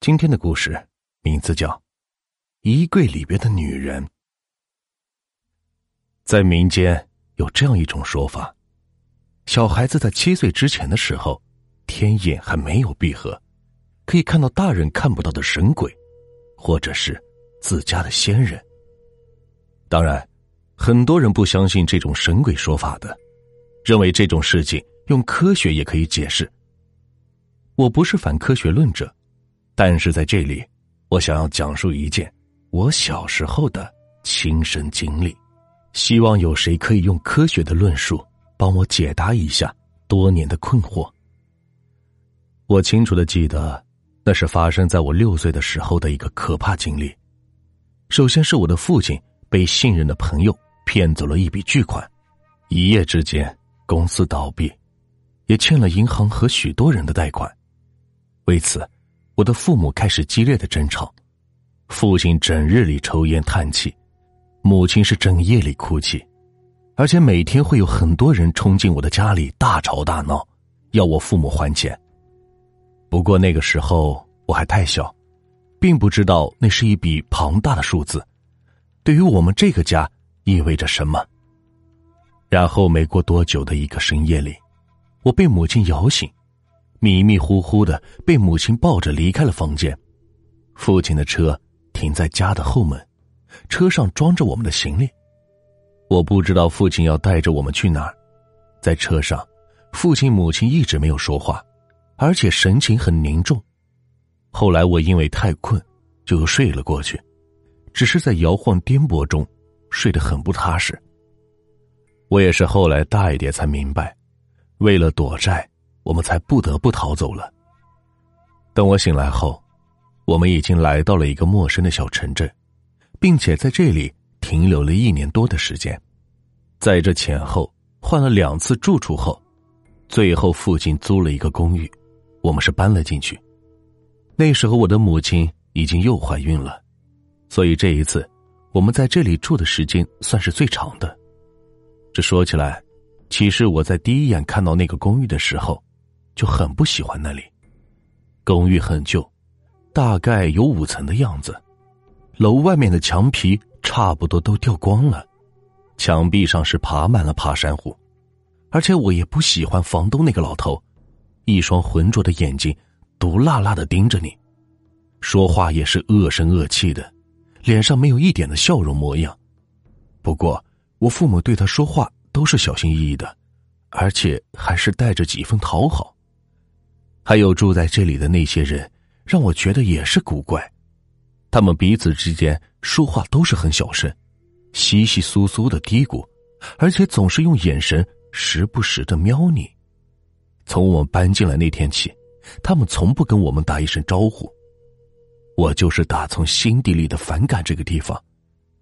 今天的故事名字叫《衣柜里边的女人》。在民间有这样一种说法：小孩子在七岁之前的时候，天眼还没有闭合，可以看到大人看不到的神鬼，或者是自家的仙人。当然，很多人不相信这种神鬼说法的，认为这种事情用科学也可以解释。我不是反科学论者。但是在这里，我想要讲述一件我小时候的亲身经历，希望有谁可以用科学的论述帮我解答一下多年的困惑。我清楚的记得，那是发生在我六岁的时候的一个可怕经历。首先是我的父亲被信任的朋友骗走了一笔巨款，一夜之间公司倒闭，也欠了银行和许多人的贷款，为此。我的父母开始激烈的争吵，父亲整日里抽烟叹气，母亲是整夜里哭泣，而且每天会有很多人冲进我的家里大吵大闹，要我父母还钱。不过那个时候我还太小，并不知道那是一笔庞大的数字，对于我们这个家意味着什么。然后没过多久的一个深夜里，我被母亲摇醒。迷迷糊糊的被母亲抱着离开了房间，父亲的车停在家的后门，车上装着我们的行李。我不知道父亲要带着我们去哪儿，在车上，父亲母亲一直没有说话，而且神情很凝重。后来我因为太困，就睡了过去，只是在摇晃颠簸中睡得很不踏实。我也是后来大一点才明白，为了躲债。我们才不得不逃走了。等我醒来后，我们已经来到了一个陌生的小城镇，并且在这里停留了一年多的时间。在这前后换了两次住处后，最后附近租了一个公寓，我们是搬了进去。那时候我的母亲已经又怀孕了，所以这一次我们在这里住的时间算是最长的。这说起来，其实我在第一眼看到那个公寓的时候。就很不喜欢那里，公寓很旧，大概有五层的样子，楼外面的墙皮差不多都掉光了，墙壁上是爬满了爬山虎，而且我也不喜欢房东那个老头，一双浑浊的眼睛，毒辣辣的盯着你，说话也是恶声恶气的，脸上没有一点的笑容模样。不过我父母对他说话都是小心翼翼的，而且还是带着几分讨好。还有住在这里的那些人，让我觉得也是古怪。他们彼此之间说话都是很小声，稀稀疏疏的嘀咕，而且总是用眼神时不时的瞄你。从我们搬进来那天起，他们从不跟我们打一声招呼。我就是打从心底里的反感这个地方。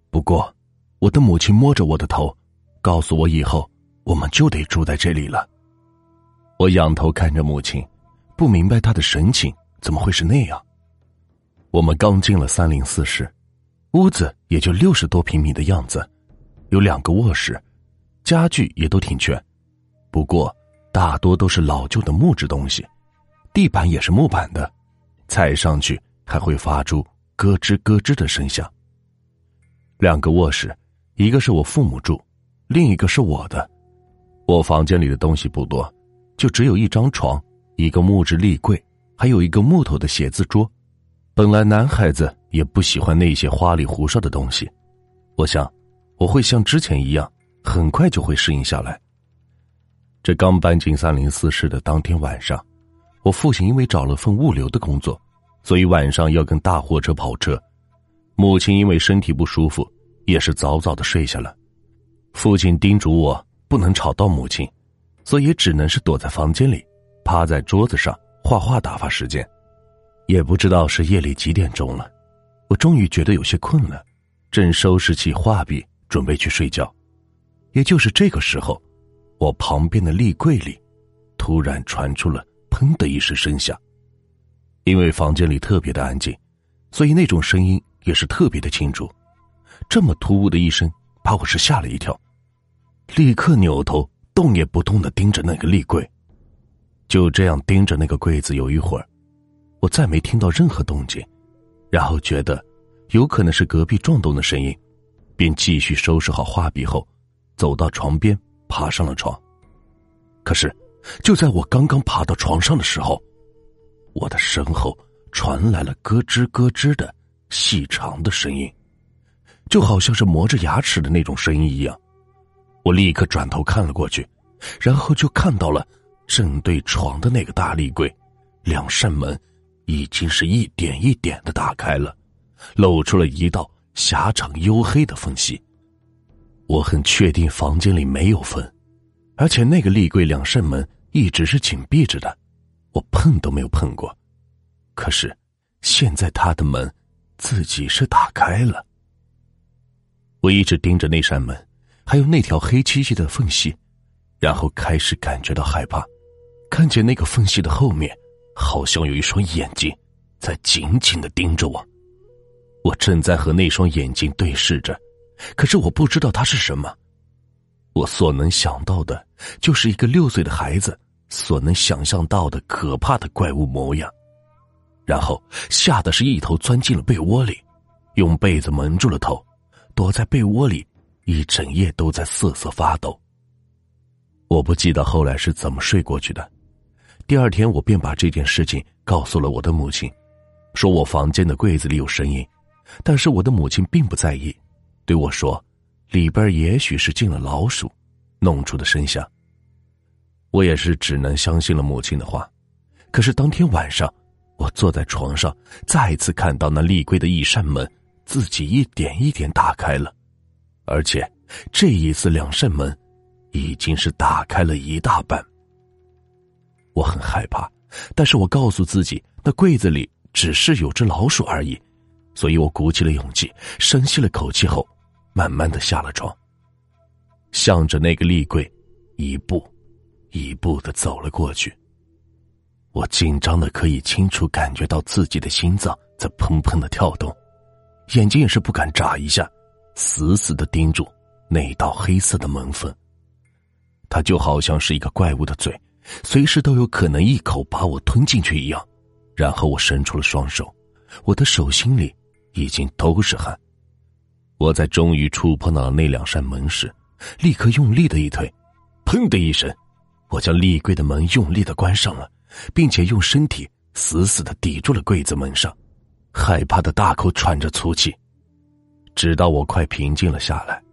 不过，我的母亲摸着我的头，告诉我以后我们就得住在这里了。我仰头看着母亲。不明白他的神情怎么会是那样。我们刚进了三零四室，屋子也就六十多平米的样子，有两个卧室，家具也都挺全，不过大多都是老旧的木质东西，地板也是木板的，踩上去还会发出咯吱咯吱的声响。两个卧室，一个是我父母住，另一个是我的。我房间里的东西不多，就只有一张床。一个木质立柜，还有一个木头的写字桌。本来男孩子也不喜欢那些花里胡哨的东西，我想我会像之前一样，很快就会适应下来。这刚搬进三零四室的当天晚上，我父亲因为找了份物流的工作，所以晚上要跟大货车跑车。母亲因为身体不舒服，也是早早的睡下了。父亲叮嘱我不能吵到母亲，所以只能是躲在房间里。趴在桌子上画画打发时间，也不知道是夜里几点钟了，我终于觉得有些困了，正收拾起画笔准备去睡觉，也就是这个时候，我旁边的立柜里突然传出了“砰”的一声声响，因为房间里特别的安静，所以那种声音也是特别的清楚。这么突兀的一声，把我是吓了一跳，立刻扭头动也不动的盯着那个立柜。就这样盯着那个柜子有一会儿，我再没听到任何动静，然后觉得有可能是隔壁撞动的声音，便继续收拾好画笔后，走到床边，爬上了床。可是，就在我刚刚爬到床上的时候，我的身后传来了咯吱咯吱的细长的声音，就好像是磨着牙齿的那种声音一样。我立刻转头看了过去，然后就看到了正对床的那个大立柜，两扇门已经是一点一点的打开了，露出了一道狭长黝黑的缝隙。我很确定房间里没有风，而且那个立柜两扇门一直是紧闭着的，我碰都没有碰过。可是现在他的门自己是打开了，我一直盯着那扇门。还有那条黑漆漆的缝隙，然后开始感觉到害怕，看见那个缝隙的后面，好像有一双眼睛在紧紧的盯着我。我正在和那双眼睛对视着，可是我不知道它是什么。我所能想到的，就是一个六岁的孩子所能想象到的可怕的怪物模样，然后吓得是一头钻进了被窝里，用被子蒙住了头，躲在被窝里。一整夜都在瑟瑟发抖。我不记得后来是怎么睡过去的。第二天，我便把这件事情告诉了我的母亲，说我房间的柜子里有声音，但是我的母亲并不在意，对我说，里边也许是进了老鼠，弄出的声响。我也是只能相信了母亲的话。可是当天晚上，我坐在床上，再次看到那立柜的一扇门自己一点一点打开了。而且，这一次两扇门已经是打开了一大半。我很害怕，但是我告诉自己，那柜子里只是有只老鼠而已，所以我鼓起了勇气，深吸了口气后，慢慢的下了床，向着那个立柜，一步，一步的走了过去。我紧张的可以清楚感觉到自己的心脏在砰砰的跳动，眼睛也是不敢眨一下。死死的盯住那道黑色的门缝，它就好像是一个怪物的嘴，随时都有可能一口把我吞进去一样。然后我伸出了双手，我的手心里已经都是汗。我在终于触碰到那两扇门时，立刻用力的一推，砰的一声，我将立柜的门用力的关上了，并且用身体死死的抵住了柜子门上，害怕的大口喘着粗气。直到我快平静了下来，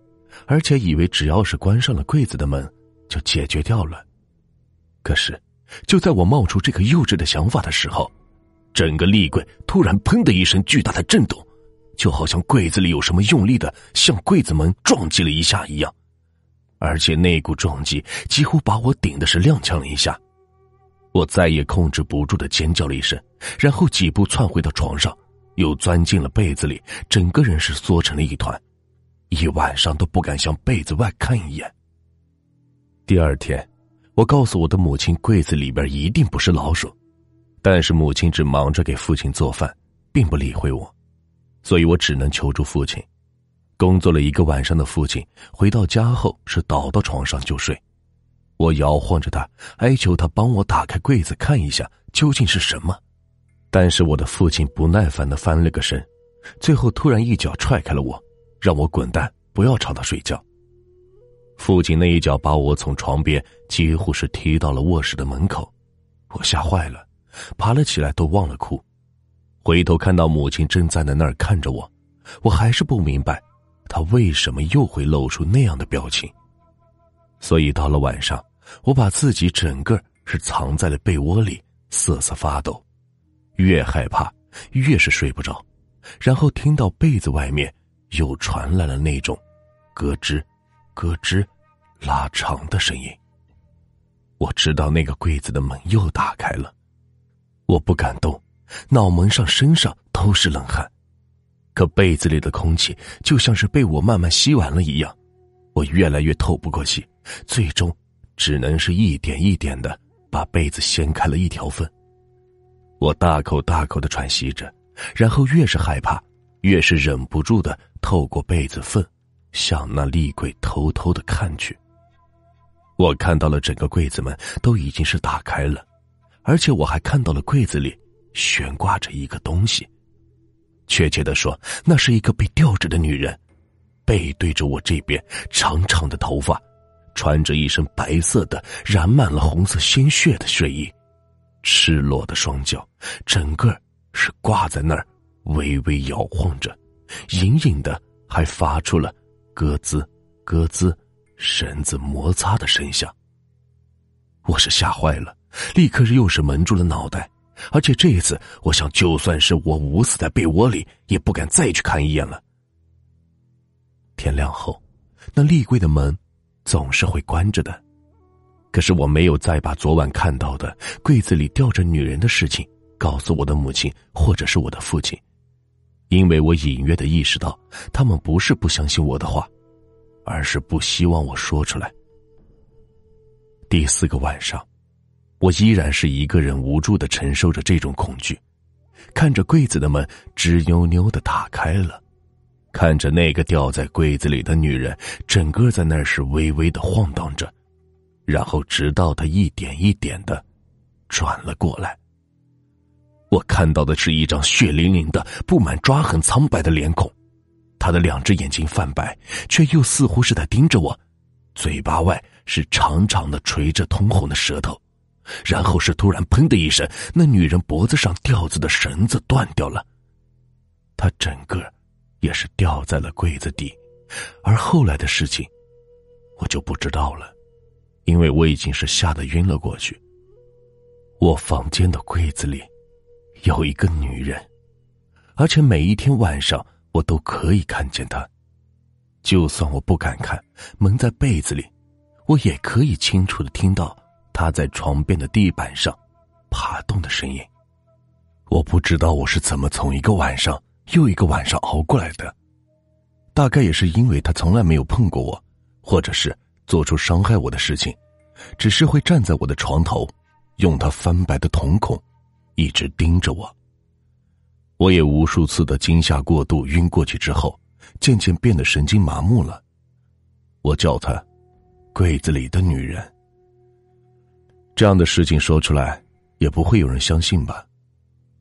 而且以为只要是关上了柜子的门，就解决掉了。可是，就在我冒出这个幼稚的想法的时候，整个立柜突然“砰”的一声巨大的震动，就好像柜子里有什么用力的向柜子门撞击了一下一样，而且那股撞击几乎把我顶的是踉跄了一下。我再也控制不住的尖叫了一声，然后几步窜回到床上。又钻进了被子里，整个人是缩成了一团，一晚上都不敢向被子外看一眼。第二天，我告诉我的母亲，柜子里边一定不是老鼠，但是母亲只忙着给父亲做饭，并不理会我，所以我只能求助父亲。工作了一个晚上的父亲回到家后是倒到床上就睡，我摇晃着他，哀求他帮我打开柜子看一下究竟是什么。但是我的父亲不耐烦的翻了个身，最后突然一脚踹开了我，让我滚蛋，不要吵他睡觉。父亲那一脚把我从床边几乎是踢到了卧室的门口，我吓坏了，爬了起来都忘了哭，回头看到母亲正站在那儿看着我，我还是不明白，他为什么又会露出那样的表情。所以到了晚上，我把自己整个是藏在了被窝里，瑟瑟发抖。越害怕，越是睡不着，然后听到被子外面又传来了那种咯吱、咯吱拉长的声音。我知道那个柜子的门又打开了，我不敢动，脑门上、身上都是冷汗，可被子里的空气就像是被我慢慢吸完了一样，我越来越透不过气，最终只能是一点一点的把被子掀开了一条缝。我大口大口的喘息着，然后越是害怕，越是忍不住的透过被子缝，向那立柜偷偷的看去。我看到了整个柜子门都已经是打开了，而且我还看到了柜子里悬挂着一个东西。确切的说，那是一个被吊着的女人，背对着我这边，长长的头发，穿着一身白色的、染满了红色鲜血的睡衣，赤裸的双脚，整个是挂在那儿，微微摇晃着，隐隐的还发出了咯吱咯吱绳子摩擦的声响。我是吓坏了，立刻又是蒙住了脑袋。而且这一次，我想，就算是我捂死在被窝里，也不敢再去看一眼了。天亮后，那立柜的门总是会关着的。可是我没有再把昨晚看到的柜子里吊着女人的事情告诉我的母亲或者是我的父亲，因为我隐约的意识到，他们不是不相信我的话，而是不希望我说出来。第四个晚上。我依然是一个人无助的承受着这种恐惧，看着柜子的门吱扭扭的打开了，看着那个吊在柜子里的女人整个在那是微微的晃荡着，然后直到她一点一点的转了过来。我看到的是一张血淋淋的、布满抓痕、苍白的脸孔，他的两只眼睛泛白，却又似乎是在盯着我，嘴巴外是长长的垂着通红的舌头。然后是突然“砰”的一声，那女人脖子上吊着的绳子断掉了，她整个也是掉在了柜子底，而后来的事情，我就不知道了，因为我已经是吓得晕了过去。我房间的柜子里有一个女人，而且每一天晚上我都可以看见她，就算我不敢看，蒙在被子里，我也可以清楚的听到。她在床边的地板上爬动的声音，我不知道我是怎么从一个晚上又一个晚上熬过来的。大概也是因为他从来没有碰过我，或者是做出伤害我的事情，只是会站在我的床头，用他翻白的瞳孔一直盯着我。我也无数次的惊吓过度晕过去之后，渐渐变得神经麻木了。我叫她柜子里的女人。这样的事情说出来，也不会有人相信吧？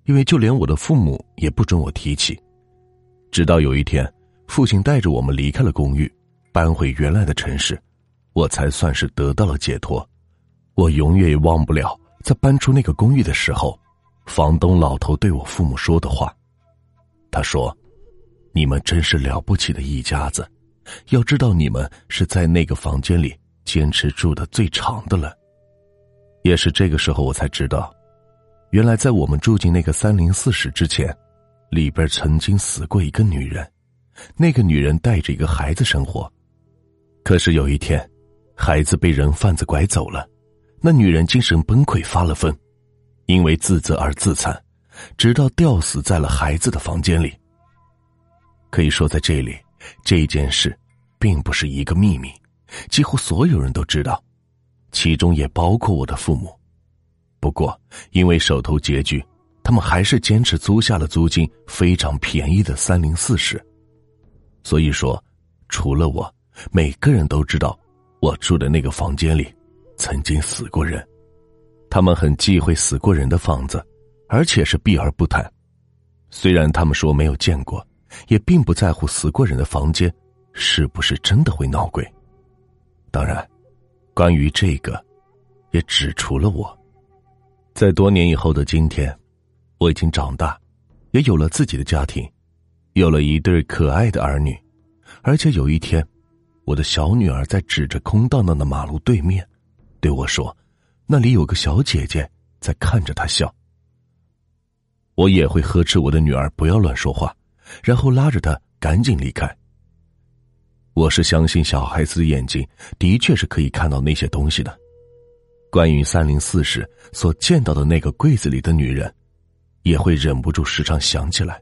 因为就连我的父母也不准我提起。直到有一天，父亲带着我们离开了公寓，搬回原来的城市，我才算是得到了解脱。我永远也忘不了在搬出那个公寓的时候，房东老头对我父母说的话。他说：“你们真是了不起的一家子，要知道你们是在那个房间里坚持住的最长的了。”也是这个时候，我才知道，原来在我们住进那个三零四室之前，里边曾经死过一个女人。那个女人带着一个孩子生活，可是有一天，孩子被人贩子拐走了，那女人精神崩溃发了疯，因为自责而自残，直到吊死在了孩子的房间里。可以说，在这里，这件事并不是一个秘密，几乎所有人都知道。其中也包括我的父母，不过因为手头拮据，他们还是坚持租下了租金非常便宜的三零四室。所以说，除了我，每个人都知道我住的那个房间里曾经死过人。他们很忌讳死过人的房子，而且是避而不谈。虽然他们说没有见过，也并不在乎死过人的房间是不是真的会闹鬼。当然。关于这个，也只除了我，在多年以后的今天，我已经长大，也有了自己的家庭，有了一对可爱的儿女，而且有一天，我的小女儿在指着空荡荡的马路对面，对我说：“那里有个小姐姐在看着他笑。”我也会呵斥我的女儿不要乱说话，然后拉着她赶紧离开。我是相信小孩子的眼睛的确是可以看到那些东西的。关于三零四室所见到的那个柜子里的女人，也会忍不住时常想起来。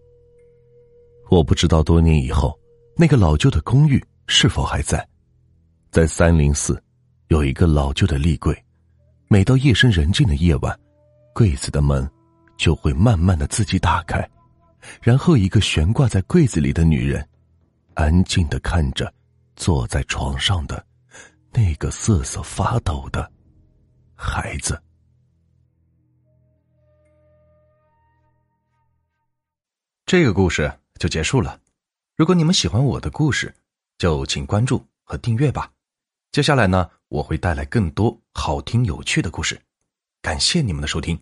我不知道多年以后那个老旧的公寓是否还在。在三零四，有一个老旧的立柜，每到夜深人静的夜晚，柜子的门就会慢慢的自己打开，然后一个悬挂在柜子里的女人，安静的看着。坐在床上的那个瑟瑟发抖的孩子。这个故事就结束了。如果你们喜欢我的故事，就请关注和订阅吧。接下来呢，我会带来更多好听有趣的故事。感谢你们的收听。